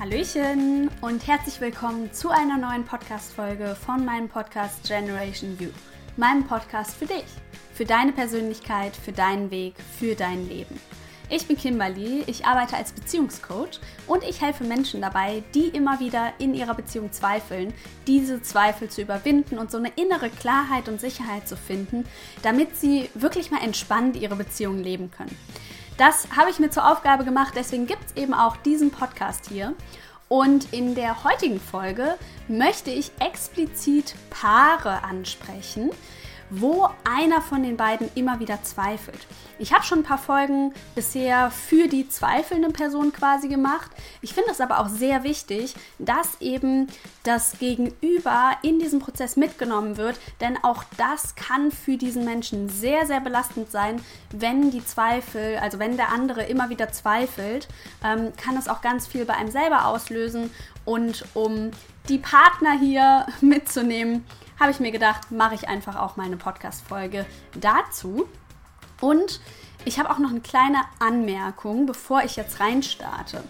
Hallöchen und herzlich willkommen zu einer neuen Podcast-Folge von meinem Podcast Generation View. Meinem Podcast für dich, für deine Persönlichkeit, für deinen Weg, für dein Leben. Ich bin Kimberly, ich arbeite als Beziehungscoach und ich helfe Menschen dabei, die immer wieder in ihrer Beziehung zweifeln, diese Zweifel zu überwinden und so eine innere Klarheit und Sicherheit zu finden, damit sie wirklich mal entspannt ihre Beziehung leben können. Das habe ich mir zur Aufgabe gemacht, deswegen gibt es eben auch diesen Podcast hier. Und in der heutigen Folge möchte ich explizit Paare ansprechen, wo einer von den beiden immer wieder zweifelt. Ich habe schon ein paar Folgen bisher für die zweifelnde Person quasi gemacht. Ich finde es aber auch sehr wichtig, dass eben das Gegenüber in diesem Prozess mitgenommen wird, denn auch das kann für diesen Menschen sehr, sehr belastend sein, wenn die Zweifel, also wenn der andere immer wieder zweifelt, ähm, kann es auch ganz viel bei einem selber auslösen. Und um die Partner hier mitzunehmen, habe ich mir gedacht, mache ich einfach auch meine Podcast-Folge dazu. Und ich habe auch noch eine kleine Anmerkung, bevor ich jetzt reinstarte.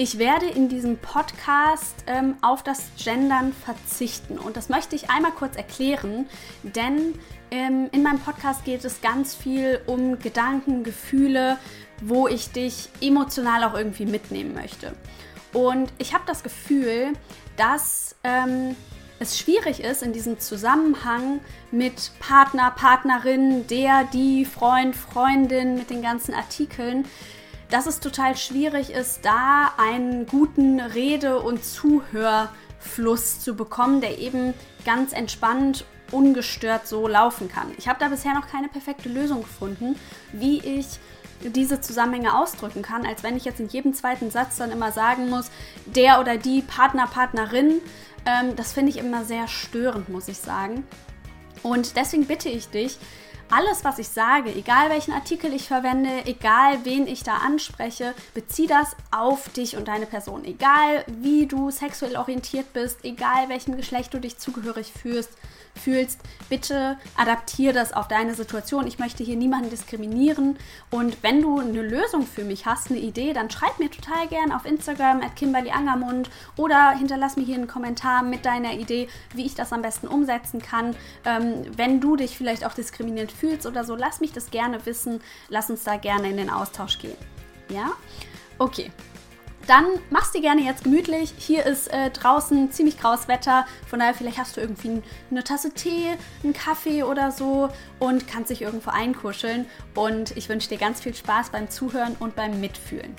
Ich werde in diesem Podcast ähm, auf das Gendern verzichten und das möchte ich einmal kurz erklären, denn ähm, in meinem Podcast geht es ganz viel um Gedanken, Gefühle, wo ich dich emotional auch irgendwie mitnehmen möchte. Und ich habe das Gefühl, dass ähm, es schwierig ist in diesem Zusammenhang mit Partner, Partnerin, der, die, Freund, Freundin, mit den ganzen Artikeln, dass es total schwierig ist, da einen guten Rede- und Zuhörfluss zu bekommen, der eben ganz entspannt, ungestört so laufen kann. Ich habe da bisher noch keine perfekte Lösung gefunden, wie ich diese Zusammenhänge ausdrücken kann, als wenn ich jetzt in jedem zweiten Satz dann immer sagen muss, der oder die Partner, Partnerin. Ähm, das finde ich immer sehr störend, muss ich sagen. Und deswegen bitte ich dich, alles, was ich sage, egal welchen Artikel ich verwende, egal wen ich da anspreche, bezieh das auf dich und deine Person. Egal wie du sexuell orientiert bist, egal welchem Geschlecht du dich zugehörig fühlst, fühlst, bitte adaptiere das auf deine Situation. Ich möchte hier niemanden diskriminieren. Und wenn du eine Lösung für mich hast, eine Idee, dann schreib mir total gern auf Instagram at Kimberly Angermund oder hinterlass mir hier einen Kommentar mit deiner Idee, wie ich das am besten umsetzen kann. Ähm, wenn du dich vielleicht auch diskriminiert fühlst oder so, lass mich das gerne wissen. Lass uns da gerne in den Austausch gehen. Ja? Okay, dann machst du gerne jetzt gemütlich. Hier ist äh, draußen ziemlich graues Wetter. Von daher, vielleicht hast du irgendwie eine Tasse Tee, einen Kaffee oder so und kannst dich irgendwo einkuscheln. Und ich wünsche dir ganz viel Spaß beim Zuhören und beim Mitfühlen.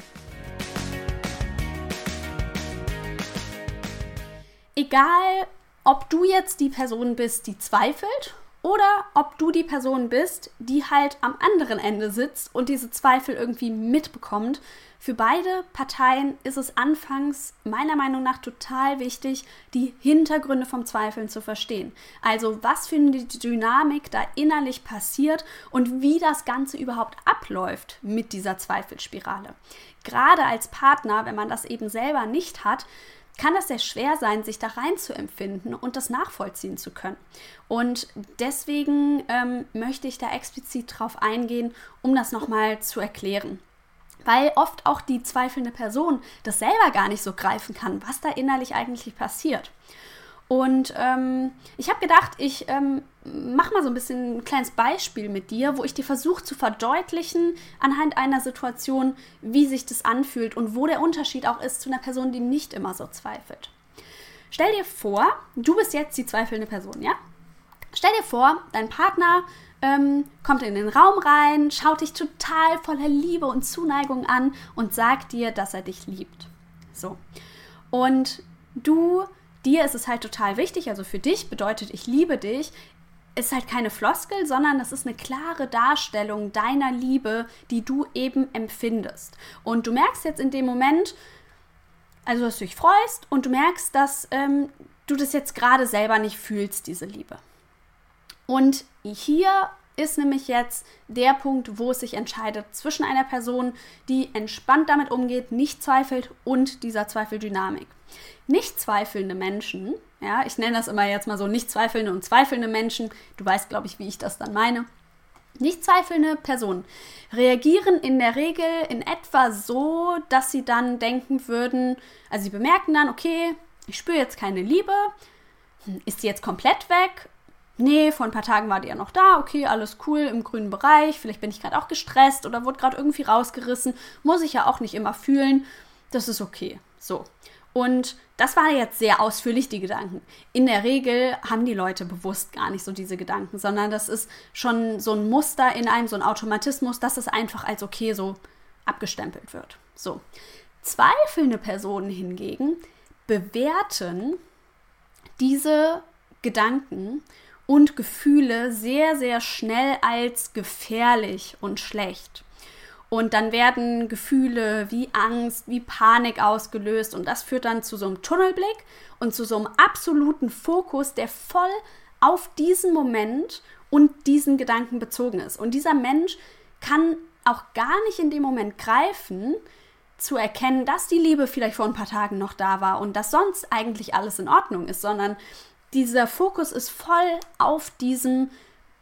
Egal, ob du jetzt die Person bist, die zweifelt oder ob du die Person bist, die halt am anderen Ende sitzt und diese Zweifel irgendwie mitbekommt, für beide Parteien ist es anfangs meiner Meinung nach total wichtig, die Hintergründe vom Zweifeln zu verstehen. Also was für eine Dynamik da innerlich passiert und wie das Ganze überhaupt abläuft mit dieser Zweifelsspirale. Gerade als Partner, wenn man das eben selber nicht hat, kann es sehr schwer sein, sich da rein zu empfinden und das nachvollziehen zu können. Und deswegen ähm, möchte ich da explizit drauf eingehen, um das nochmal zu erklären weil oft auch die zweifelnde Person das selber gar nicht so greifen kann, was da innerlich eigentlich passiert. Und ähm, ich habe gedacht, ich ähm, mache mal so ein bisschen ein kleines Beispiel mit dir, wo ich dir versuche zu verdeutlichen anhand einer Situation, wie sich das anfühlt und wo der Unterschied auch ist zu einer Person, die nicht immer so zweifelt. Stell dir vor, du bist jetzt die zweifelnde Person, ja? Stell dir vor, dein Partner ähm, kommt in den Raum rein, schaut dich total voller Liebe und Zuneigung an und sagt dir, dass er dich liebt. So. Und du, dir ist es halt total wichtig, also für dich bedeutet, ich liebe dich, ist halt keine Floskel, sondern das ist eine klare Darstellung deiner Liebe, die du eben empfindest. Und du merkst jetzt in dem Moment, also dass du dich freust und du merkst, dass ähm, du das jetzt gerade selber nicht fühlst, diese Liebe. Und hier ist nämlich jetzt der Punkt, wo es sich entscheidet zwischen einer Person, die entspannt damit umgeht, nicht zweifelt und dieser Zweifeldynamik. Nicht zweifelnde Menschen, ja, ich nenne das immer jetzt mal so nicht zweifelnde und zweifelnde Menschen, du weißt, glaube ich, wie ich das dann meine, Nicht zweifelnde Personen reagieren in der Regel in etwa so, dass sie dann denken würden, also sie bemerken dann, okay, ich spüre jetzt keine Liebe, hm, ist die jetzt komplett weg? Nee, vor ein paar Tagen war die ja noch da, okay, alles cool im grünen Bereich, vielleicht bin ich gerade auch gestresst oder wurde gerade irgendwie rausgerissen, muss ich ja auch nicht immer fühlen, das ist okay. So. Und das war jetzt sehr ausführlich, die Gedanken. In der Regel haben die Leute bewusst gar nicht so diese Gedanken, sondern das ist schon so ein Muster in einem, so ein Automatismus, dass es einfach als okay so abgestempelt wird. So. Zweifelnde Personen hingegen bewerten diese Gedanken und Gefühle sehr, sehr schnell als gefährlich und schlecht. Und dann werden Gefühle wie Angst, wie Panik ausgelöst. Und das führt dann zu so einem Tunnelblick und zu so einem absoluten Fokus, der voll auf diesen Moment und diesen Gedanken bezogen ist. Und dieser Mensch kann auch gar nicht in dem Moment greifen, zu erkennen, dass die Liebe vielleicht vor ein paar Tagen noch da war und dass sonst eigentlich alles in Ordnung ist, sondern dieser Fokus ist voll auf diesem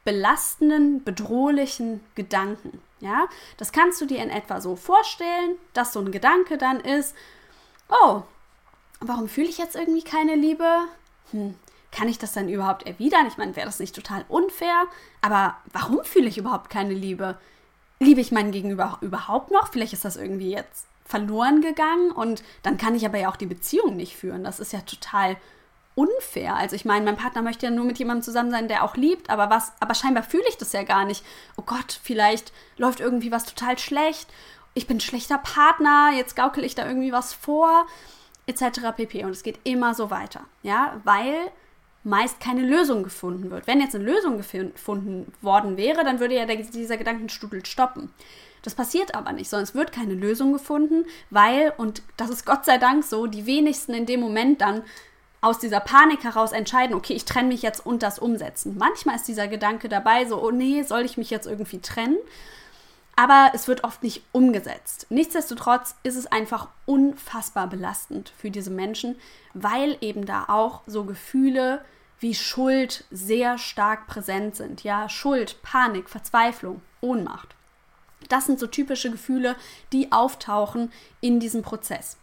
belastenden, bedrohlichen Gedanken. Ja, das kannst du dir in etwa so vorstellen, dass so ein Gedanke dann ist, oh, warum fühle ich jetzt irgendwie keine Liebe? Hm, kann ich das dann überhaupt erwidern? Ich meine, wäre das nicht total unfair? Aber warum fühle ich überhaupt keine Liebe? Liebe ich meinen Gegenüber überhaupt noch? Vielleicht ist das irgendwie jetzt verloren gegangen und dann kann ich aber ja auch die Beziehung nicht führen. Das ist ja total unfair. Also ich meine, mein Partner möchte ja nur mit jemandem zusammen sein, der auch liebt, aber was, aber scheinbar fühle ich das ja gar nicht. Oh Gott, vielleicht läuft irgendwie was total schlecht. Ich bin ein schlechter Partner, jetzt gaukel ich da irgendwie was vor, etc. pp. Und es geht immer so weiter, ja, weil meist keine Lösung gefunden wird. Wenn jetzt eine Lösung gefunden worden wäre, dann würde ja der, dieser Gedankenstudel stoppen. Das passiert aber nicht, sondern es wird keine Lösung gefunden, weil, und das ist Gott sei Dank so, die wenigsten in dem Moment dann aus dieser Panik heraus entscheiden, okay, ich trenne mich jetzt und das umsetzen. Manchmal ist dieser Gedanke dabei, so, oh nee, soll ich mich jetzt irgendwie trennen? Aber es wird oft nicht umgesetzt. Nichtsdestotrotz ist es einfach unfassbar belastend für diese Menschen, weil eben da auch so Gefühle wie Schuld sehr stark präsent sind. Ja, Schuld, Panik, Verzweiflung, Ohnmacht. Das sind so typische Gefühle, die auftauchen in diesem Prozess.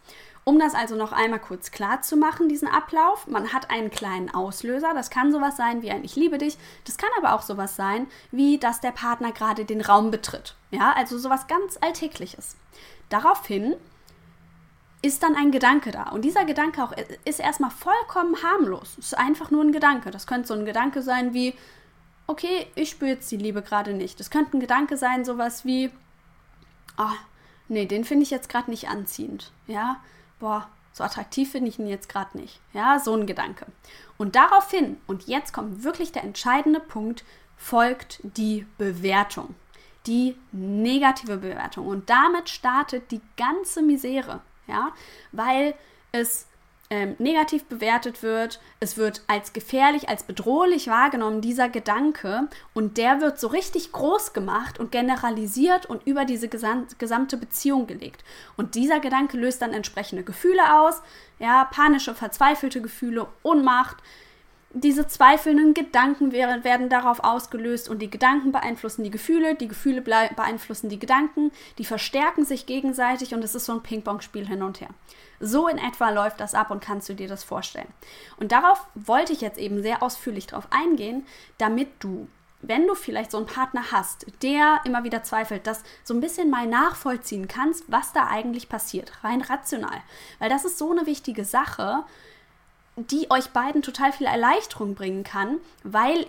Um das also noch einmal kurz klar zu machen, diesen Ablauf, man hat einen kleinen Auslöser. Das kann sowas sein wie ein Ich liebe dich. Das kann aber auch sowas sein, wie dass der Partner gerade den Raum betritt. Ja, also sowas ganz Alltägliches. Daraufhin ist dann ein Gedanke da. Und dieser Gedanke auch ist erstmal vollkommen harmlos. Es ist einfach nur ein Gedanke. Das könnte so ein Gedanke sein wie, okay, ich spüre jetzt die Liebe gerade nicht. Das könnte ein Gedanke sein, sowas wie, oh, nee, den finde ich jetzt gerade nicht anziehend. Ja, boah, so attraktiv finde ich ihn jetzt gerade nicht. Ja, so ein Gedanke. Und daraufhin, und jetzt kommt wirklich der entscheidende Punkt, folgt die Bewertung. Die negative Bewertung. Und damit startet die ganze Misere. Ja, weil es ähm, negativ bewertet wird. Es wird als gefährlich, als bedrohlich wahrgenommen, dieser Gedanke. Und der wird so richtig groß gemacht und generalisiert und über diese gesamte Beziehung gelegt. Und dieser Gedanke löst dann entsprechende Gefühle aus. Ja, panische, verzweifelte Gefühle, Ohnmacht, diese zweifelnden Gedanken werden darauf ausgelöst und die Gedanken beeinflussen die Gefühle, die Gefühle beeinflussen die Gedanken, die verstärken sich gegenseitig und es ist so ein Ping-Pong-Spiel hin und her. So in etwa läuft das ab und kannst du dir das vorstellen. Und darauf wollte ich jetzt eben sehr ausführlich drauf eingehen, damit du wenn du vielleicht so einen Partner hast, der immer wieder zweifelt, das so ein bisschen mal nachvollziehen kannst, was da eigentlich passiert, rein rational. Weil das ist so eine wichtige Sache, die euch beiden total viel Erleichterung bringen kann, weil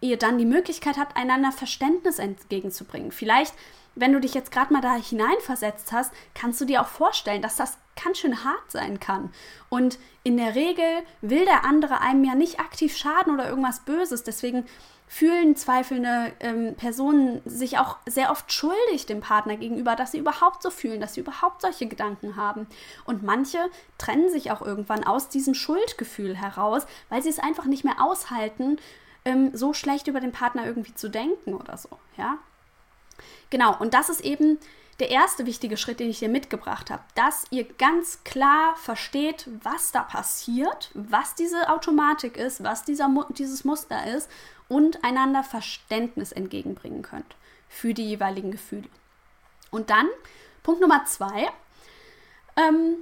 ihr dann die Möglichkeit habt, einander Verständnis entgegenzubringen. Vielleicht, wenn du dich jetzt gerade mal da hineinversetzt hast, kannst du dir auch vorstellen, dass das ganz schön hart sein kann. Und in der Regel will der andere einem ja nicht aktiv schaden oder irgendwas Böses. Deswegen fühlen zweifelnde ähm, Personen sich auch sehr oft schuldig dem Partner gegenüber, dass sie überhaupt so fühlen, dass sie überhaupt solche Gedanken haben. Und manche trennen sich auch irgendwann aus diesem Schuldgefühl heraus, weil sie es einfach nicht mehr aushalten, ähm, so schlecht über den Partner irgendwie zu denken oder so. Ja, genau. Und das ist eben der erste wichtige Schritt, den ich dir mitgebracht habe, dass ihr ganz klar versteht, was da passiert, was diese Automatik ist, was dieser, dieses Muster ist und einander Verständnis entgegenbringen könnt. für die jeweiligen Gefühle. Und dann, Punkt Nummer zwei, ähm,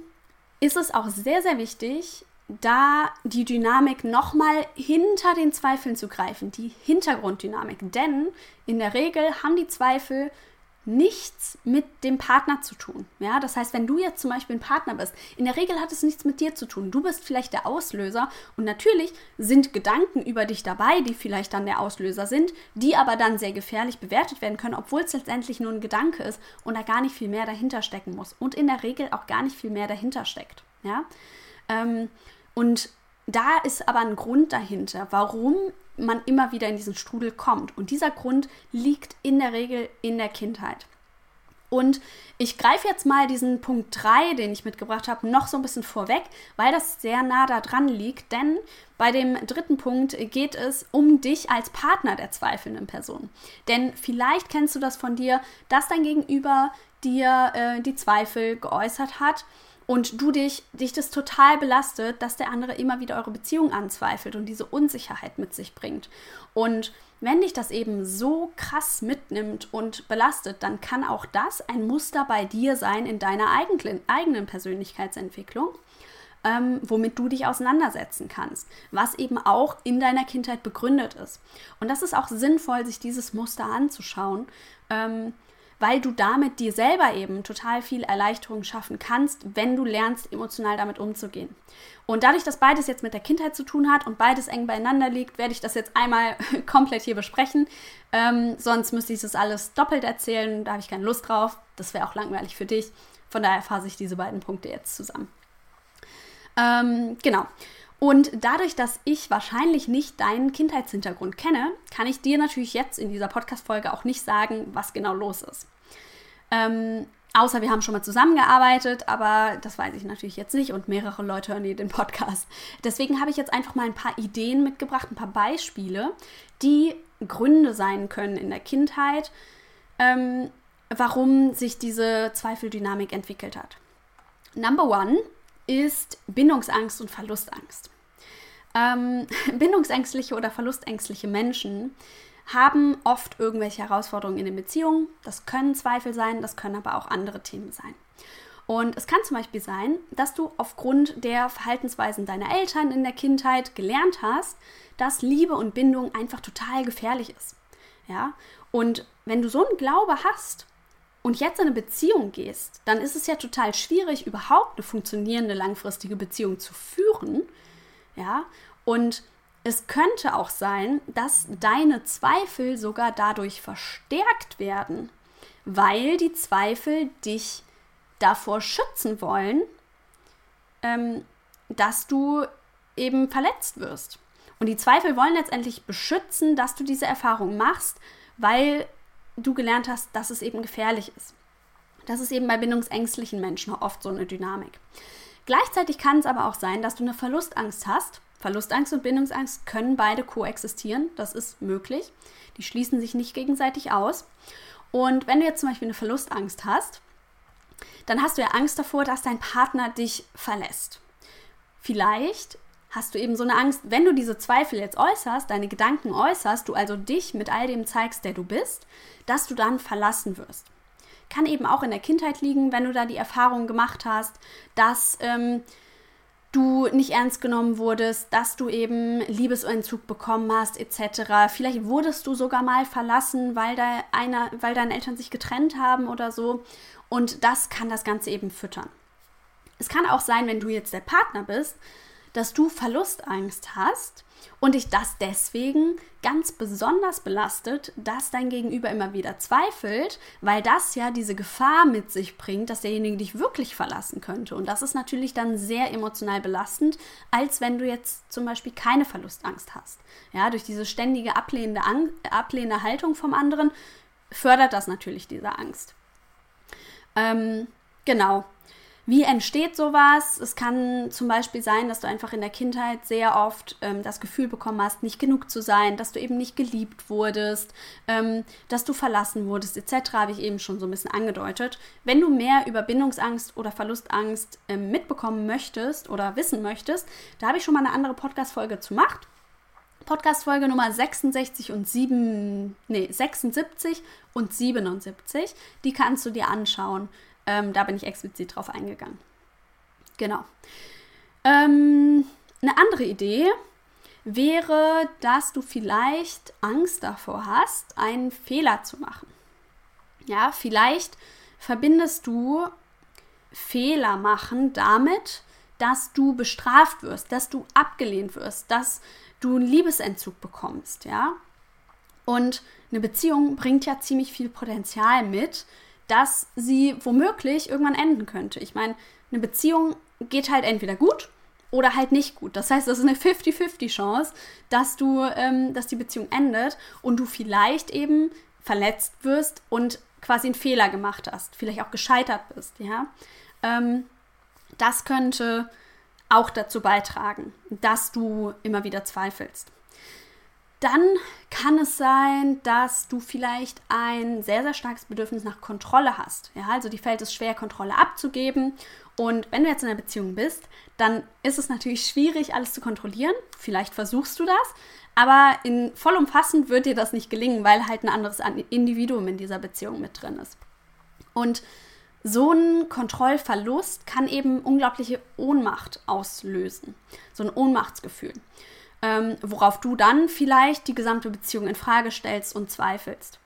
ist es auch sehr, sehr wichtig, da die Dynamik nochmal hinter den Zweifeln zu greifen, die Hintergrunddynamik. Denn in der Regel haben die Zweifel nichts mit dem Partner zu tun. Ja, das heißt, wenn du jetzt zum Beispiel ein Partner bist, in der Regel hat es nichts mit dir zu tun. Du bist vielleicht der Auslöser und natürlich sind Gedanken über dich dabei, die vielleicht dann der Auslöser sind, die aber dann sehr gefährlich bewertet werden können, obwohl es letztendlich nur ein Gedanke ist und da gar nicht viel mehr dahinter stecken muss und in der Regel auch gar nicht viel mehr dahinter steckt. Ja, ähm, und da ist aber ein Grund dahinter, warum man immer wieder in diesen Strudel kommt. Und dieser Grund liegt in der Regel in der Kindheit. Und ich greife jetzt mal diesen Punkt 3, den ich mitgebracht habe, noch so ein bisschen vorweg, weil das sehr nah da dran liegt. Denn bei dem dritten Punkt geht es um dich als Partner der zweifelnden Person. Denn vielleicht kennst du das von dir, dass dein Gegenüber dir äh, die Zweifel geäußert hat und du dich, dich das total belastet, dass der andere immer wieder eure Beziehung anzweifelt und diese Unsicherheit mit sich bringt. Und wenn dich das eben so krass mitnimmt und belastet, dann kann auch das ein Muster bei dir sein in deiner eigenen, eigenen Persönlichkeitsentwicklung, ähm, womit du dich auseinandersetzen kannst, was eben auch in deiner Kindheit begründet ist. Und das ist auch sinnvoll, sich dieses Muster anzuschauen. Ähm, weil du damit dir selber eben total viel Erleichterung schaffen kannst, wenn du lernst, emotional damit umzugehen. Und dadurch, dass beides jetzt mit der Kindheit zu tun hat und beides eng beieinander liegt, werde ich das jetzt einmal komplett hier besprechen. Ähm, sonst müsste ich das alles doppelt erzählen, da habe ich keine Lust drauf. Das wäre auch langweilig für dich. Von daher fasse ich diese beiden Punkte jetzt zusammen. Ähm, genau. Und dadurch, dass ich wahrscheinlich nicht deinen Kindheitshintergrund kenne, kann ich dir natürlich jetzt in dieser Podcast-Folge auch nicht sagen, was genau los ist. Ähm, außer wir haben schon mal zusammengearbeitet, aber das weiß ich natürlich jetzt nicht und mehrere Leute hören hier den Podcast. Deswegen habe ich jetzt einfach mal ein paar Ideen mitgebracht, ein paar Beispiele, die Gründe sein können in der Kindheit, ähm, warum sich diese Zweifeldynamik entwickelt hat. Number one ist Bindungsangst und Verlustangst. Ähm, bindungsängstliche oder verlustängstliche Menschen haben oft irgendwelche Herausforderungen in den Beziehungen. Das können Zweifel sein, das können aber auch andere Themen sein. Und es kann zum Beispiel sein, dass du aufgrund der Verhaltensweisen deiner Eltern in der Kindheit gelernt hast, dass Liebe und Bindung einfach total gefährlich ist. Ja? Und wenn du so einen Glaube hast, und jetzt in eine Beziehung gehst, dann ist es ja total schwierig, überhaupt eine funktionierende langfristige Beziehung zu führen. Ja, und es könnte auch sein, dass deine Zweifel sogar dadurch verstärkt werden, weil die Zweifel dich davor schützen wollen, ähm, dass du eben verletzt wirst. Und die Zweifel wollen letztendlich beschützen, dass du diese Erfahrung machst, weil du gelernt hast, dass es eben gefährlich ist. Das ist eben bei bindungsängstlichen Menschen oft so eine Dynamik. Gleichzeitig kann es aber auch sein, dass du eine Verlustangst hast. Verlustangst und Bindungsangst können beide koexistieren. Das ist möglich. Die schließen sich nicht gegenseitig aus. Und wenn du jetzt zum Beispiel eine Verlustangst hast, dann hast du ja Angst davor, dass dein Partner dich verlässt. Vielleicht hast du eben so eine Angst, wenn du diese Zweifel jetzt äußerst, deine Gedanken äußerst, du also dich mit all dem zeigst, der du bist, dass du dann verlassen wirst. Kann eben auch in der Kindheit liegen, wenn du da die Erfahrung gemacht hast, dass ähm, du nicht ernst genommen wurdest, dass du eben Liebesentzug bekommen hast, etc. Vielleicht wurdest du sogar mal verlassen, weil, da einer, weil deine Eltern sich getrennt haben oder so. Und das kann das Ganze eben füttern. Es kann auch sein, wenn du jetzt der Partner bist, dass du Verlustangst hast und dich das deswegen ganz besonders belastet, dass dein Gegenüber immer wieder zweifelt, weil das ja diese Gefahr mit sich bringt, dass derjenige dich wirklich verlassen könnte. Und das ist natürlich dann sehr emotional belastend, als wenn du jetzt zum Beispiel keine Verlustangst hast. Ja, durch diese ständige ablehnende, Ang ablehnende Haltung vom anderen fördert das natürlich diese Angst. Ähm, genau. Wie entsteht sowas? Es kann zum Beispiel sein, dass du einfach in der Kindheit sehr oft ähm, das Gefühl bekommen hast, nicht genug zu sein, dass du eben nicht geliebt wurdest, ähm, dass du verlassen wurdest, etc. habe ich eben schon so ein bisschen angedeutet. Wenn du mehr über Bindungsangst oder Verlustangst ähm, mitbekommen möchtest oder wissen möchtest, da habe ich schon mal eine andere Podcast-Folge zu gemacht. Podcast-Folge Nummer 66 und 7, nee, 76 und 77. Die kannst du dir anschauen. Ähm, da bin ich explizit drauf eingegangen. Genau. Ähm, eine andere Idee wäre, dass du vielleicht Angst davor hast, einen Fehler zu machen. Ja, vielleicht verbindest du Fehler machen damit, dass du bestraft wirst, dass du abgelehnt wirst, dass du einen Liebesentzug bekommst, ja? Und eine Beziehung bringt ja ziemlich viel Potenzial mit, dass sie womöglich irgendwann enden könnte. Ich meine, eine Beziehung geht halt entweder gut oder halt nicht gut. Das heißt, das ist eine 50-50 Chance, dass du, ähm, dass die Beziehung endet und du vielleicht eben verletzt wirst und quasi einen Fehler gemacht hast, vielleicht auch gescheitert bist, ja. Ähm, das könnte auch dazu beitragen, dass du immer wieder zweifelst. Dann kann es sein, dass du vielleicht ein sehr, sehr starkes Bedürfnis nach Kontrolle hast. Ja, also dir fällt es schwer, Kontrolle abzugeben. Und wenn du jetzt in einer Beziehung bist, dann ist es natürlich schwierig, alles zu kontrollieren. Vielleicht versuchst du das, aber in vollumfassend wird dir das nicht gelingen, weil halt ein anderes Individuum in dieser Beziehung mit drin ist. Und so ein Kontrollverlust kann eben unglaubliche Ohnmacht auslösen. So ein Ohnmachtsgefühl. Ähm, worauf du dann vielleicht die gesamte Beziehung in Frage stellst und zweifelst.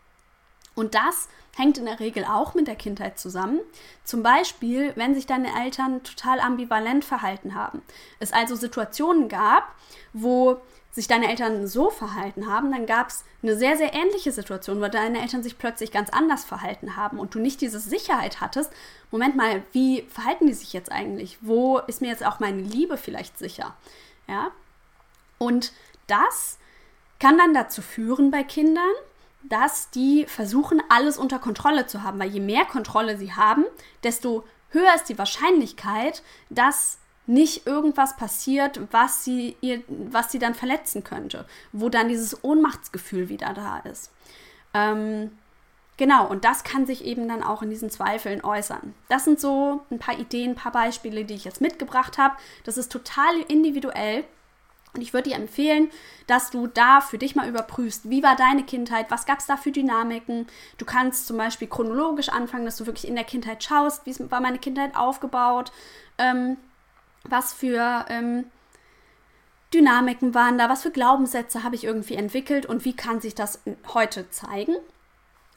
Und das hängt in der Regel auch mit der Kindheit zusammen. Zum Beispiel, wenn sich deine Eltern total ambivalent verhalten haben. Es also Situationen gab, wo sich deine Eltern so verhalten haben, dann gab es eine sehr, sehr ähnliche Situation, wo deine Eltern sich plötzlich ganz anders verhalten haben und du nicht diese Sicherheit hattest. Moment mal, wie verhalten die sich jetzt eigentlich? Wo ist mir jetzt auch meine Liebe vielleicht sicher? Ja? Und das kann dann dazu führen bei Kindern, dass die versuchen, alles unter Kontrolle zu haben, weil je mehr Kontrolle sie haben, desto höher ist die Wahrscheinlichkeit, dass nicht irgendwas passiert, was sie, ihr, was sie dann verletzen könnte, wo dann dieses Ohnmachtsgefühl wieder da ist. Ähm, genau, und das kann sich eben dann auch in diesen Zweifeln äußern. Das sind so ein paar Ideen, ein paar Beispiele, die ich jetzt mitgebracht habe. Das ist total individuell. Und ich würde dir empfehlen, dass du da für dich mal überprüfst, wie war deine Kindheit, was gab es da für Dynamiken. Du kannst zum Beispiel chronologisch anfangen, dass du wirklich in der Kindheit schaust, wie war meine Kindheit aufgebaut. Ähm, was für ähm, Dynamiken waren da, was für Glaubenssätze habe ich irgendwie entwickelt und wie kann sich das heute zeigen.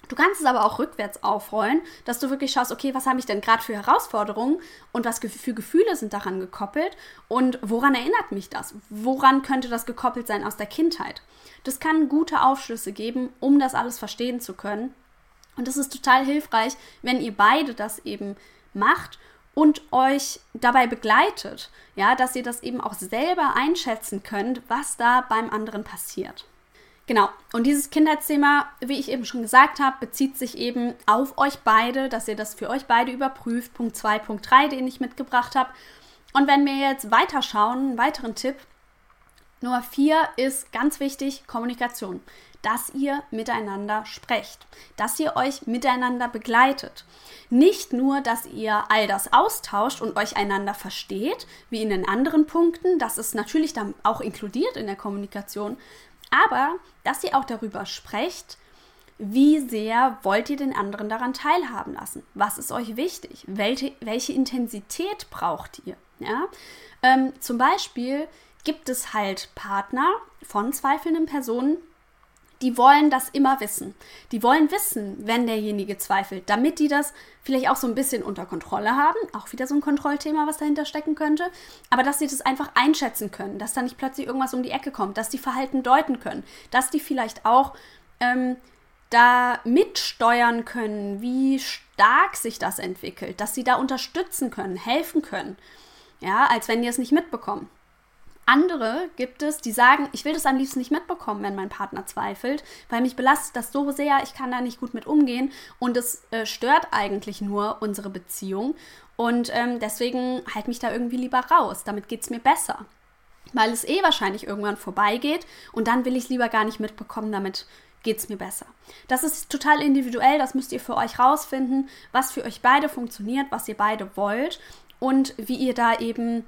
Du kannst es aber auch rückwärts aufrollen, dass du wirklich schaust, okay, was habe ich denn gerade für Herausforderungen und was für Gefühle sind daran gekoppelt und woran erinnert mich das? Woran könnte das gekoppelt sein aus der Kindheit? Das kann gute Aufschlüsse geben, um das alles verstehen zu können. Und das ist total hilfreich, wenn ihr beide das eben macht und euch dabei begleitet, ja, dass ihr das eben auch selber einschätzen könnt, was da beim anderen passiert. Genau, und dieses Kindheitsthema, wie ich eben schon gesagt habe, bezieht sich eben auf euch beide, dass ihr das für euch beide überprüft. Punkt 2, Punkt 3, den ich mitgebracht habe. Und wenn wir jetzt weiterschauen, einen weiteren Tipp, Nummer 4 ist ganz wichtig, Kommunikation dass ihr miteinander sprecht, dass ihr euch miteinander begleitet. Nicht nur, dass ihr all das austauscht und euch einander versteht, wie in den anderen Punkten, das ist natürlich dann auch inkludiert in der Kommunikation, aber dass ihr auch darüber sprecht, wie sehr wollt ihr den anderen daran teilhaben lassen? Was ist euch wichtig? Welche, welche Intensität braucht ihr? Ja? Ähm, zum Beispiel gibt es halt Partner von zweifelnden Personen, die wollen das immer wissen. Die wollen wissen, wenn derjenige zweifelt, damit die das vielleicht auch so ein bisschen unter Kontrolle haben. Auch wieder so ein Kontrollthema, was dahinter stecken könnte. Aber dass sie das einfach einschätzen können, dass da nicht plötzlich irgendwas um die Ecke kommt, dass die Verhalten deuten können, dass die vielleicht auch ähm, da mitsteuern können, wie stark sich das entwickelt, dass sie da unterstützen können, helfen können. Ja, als wenn die es nicht mitbekommen. Andere gibt es, die sagen, ich will das am liebsten nicht mitbekommen, wenn mein Partner zweifelt, weil mich belastet das so sehr, ich kann da nicht gut mit umgehen und es äh, stört eigentlich nur unsere Beziehung. Und ähm, deswegen halt mich da irgendwie lieber raus. Damit geht es mir besser. Weil es eh wahrscheinlich irgendwann vorbeigeht und dann will ich es lieber gar nicht mitbekommen, damit geht es mir besser. Das ist total individuell, das müsst ihr für euch rausfinden, was für euch beide funktioniert, was ihr beide wollt und wie ihr da eben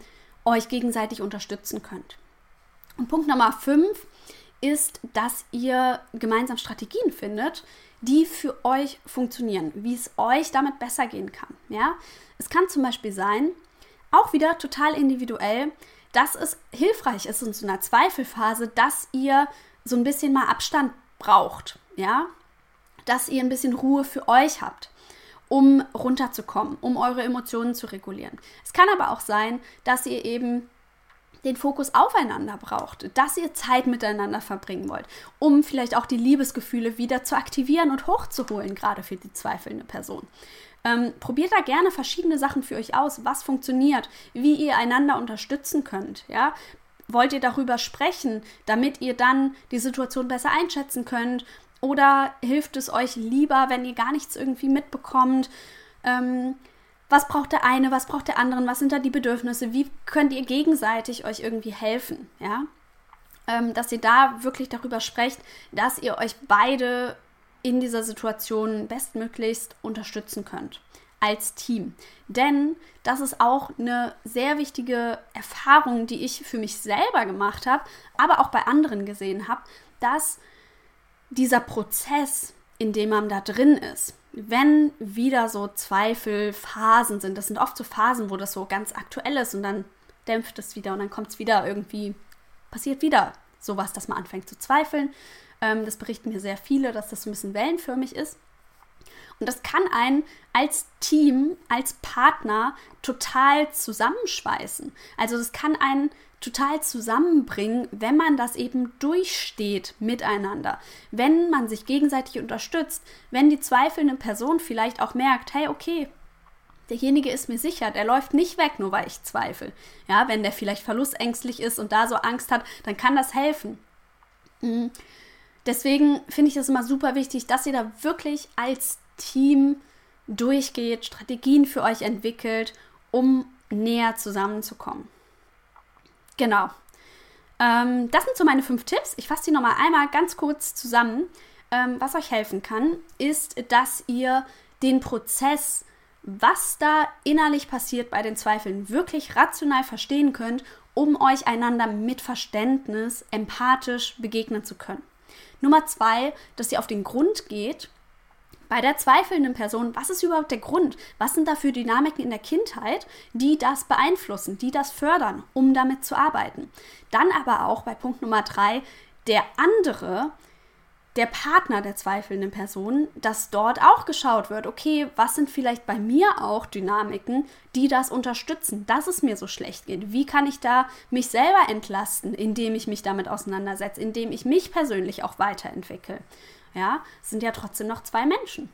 euch gegenseitig unterstützen könnt. Und Punkt Nummer 5 ist, dass ihr gemeinsam Strategien findet, die für euch funktionieren, wie es euch damit besser gehen kann. Ja? Es kann zum Beispiel sein, auch wieder total individuell, dass es hilfreich ist in so einer Zweifelphase, dass ihr so ein bisschen mal Abstand braucht, ja, dass ihr ein bisschen Ruhe für euch habt, um runterzukommen, um eure Emotionen zu regulieren. Es kann aber auch sein, dass ihr eben den Fokus aufeinander braucht, dass ihr Zeit miteinander verbringen wollt, um vielleicht auch die Liebesgefühle wieder zu aktivieren und hochzuholen, gerade für die zweifelnde Person. Ähm, probiert da gerne verschiedene Sachen für euch aus, was funktioniert, wie ihr einander unterstützen könnt. Ja? Wollt ihr darüber sprechen, damit ihr dann die Situation besser einschätzen könnt? Oder hilft es euch lieber, wenn ihr gar nichts irgendwie mitbekommt? Ähm, was braucht der eine, was braucht der andere, was sind da die Bedürfnisse, wie könnt ihr gegenseitig euch irgendwie helfen, ja? Ähm, dass ihr da wirklich darüber sprecht, dass ihr euch beide in dieser Situation bestmöglichst unterstützen könnt als Team. Denn das ist auch eine sehr wichtige Erfahrung, die ich für mich selber gemacht habe, aber auch bei anderen gesehen habe, dass dieser Prozess, in dem man da drin ist, wenn wieder so Zweifelphasen sind, das sind oft so Phasen, wo das so ganz aktuell ist und dann dämpft es wieder und dann kommt es wieder irgendwie, passiert wieder sowas, dass man anfängt zu zweifeln. Ähm, das berichten mir sehr viele, dass das so ein bisschen wellenförmig ist. Und das kann einen als Team, als Partner total zusammenschweißen. Also das kann einen total zusammenbringen, wenn man das eben durchsteht miteinander, wenn man sich gegenseitig unterstützt, wenn die zweifelnde Person vielleicht auch merkt, hey, okay, derjenige ist mir sicher, der läuft nicht weg, nur weil ich zweifle. Ja, wenn der vielleicht verlustängstlich ist und da so Angst hat, dann kann das helfen. Mhm. Deswegen finde ich es immer super wichtig, dass ihr da wirklich als Team durchgeht, Strategien für euch entwickelt, um näher zusammenzukommen. Genau. Ähm, das sind so meine fünf Tipps. Ich fasse die nochmal einmal ganz kurz zusammen. Ähm, was euch helfen kann, ist, dass ihr den Prozess, was da innerlich passiert bei den Zweifeln, wirklich rational verstehen könnt, um euch einander mit Verständnis empathisch begegnen zu können. Nummer zwei, dass ihr auf den Grund geht bei der zweifelnden Person, was ist überhaupt der Grund? Was sind da für Dynamiken in der Kindheit, die das beeinflussen, die das fördern, um damit zu arbeiten? Dann aber auch bei Punkt Nummer drei, der andere, der Partner der zweifelnden Person, dass dort auch geschaut wird, okay, was sind vielleicht bei mir auch Dynamiken, die das unterstützen, dass es mir so schlecht geht? Wie kann ich da mich selber entlasten, indem ich mich damit auseinandersetze, indem ich mich persönlich auch weiterentwickle? Ja, es sind ja trotzdem noch zwei Menschen.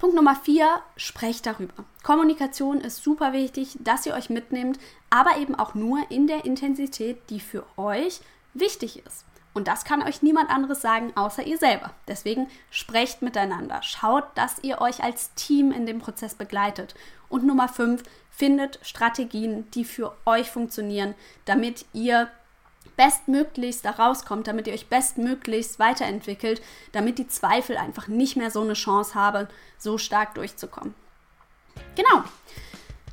Punkt Nummer vier, sprecht darüber. Kommunikation ist super wichtig, dass ihr euch mitnehmt, aber eben auch nur in der Intensität, die für euch wichtig ist. Und das kann euch niemand anderes sagen, außer ihr selber. Deswegen sprecht miteinander. Schaut, dass ihr euch als Team in dem Prozess begleitet. Und Nummer fünf, findet Strategien, die für euch funktionieren, damit ihr bestmöglichst da rauskommt, damit ihr euch bestmöglichst weiterentwickelt, damit die Zweifel einfach nicht mehr so eine Chance haben, so stark durchzukommen. Genau.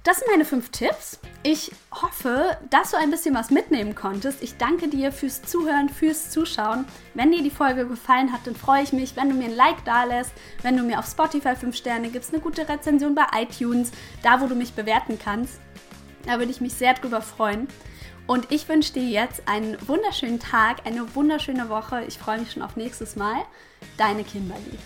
Das sind meine fünf Tipps. Ich hoffe, dass du ein bisschen was mitnehmen konntest. Ich danke dir fürs Zuhören, fürs Zuschauen. Wenn dir die Folge gefallen hat, dann freue ich mich, wenn du mir ein Like da lässt, wenn du mir auf Spotify 5 Sterne gibst, eine gute Rezension bei iTunes, da wo du mich bewerten kannst. Da würde ich mich sehr drüber freuen. Und ich wünsche dir jetzt einen wunderschönen Tag, eine wunderschöne Woche. Ich freue mich schon auf nächstes Mal. Deine Kimberly.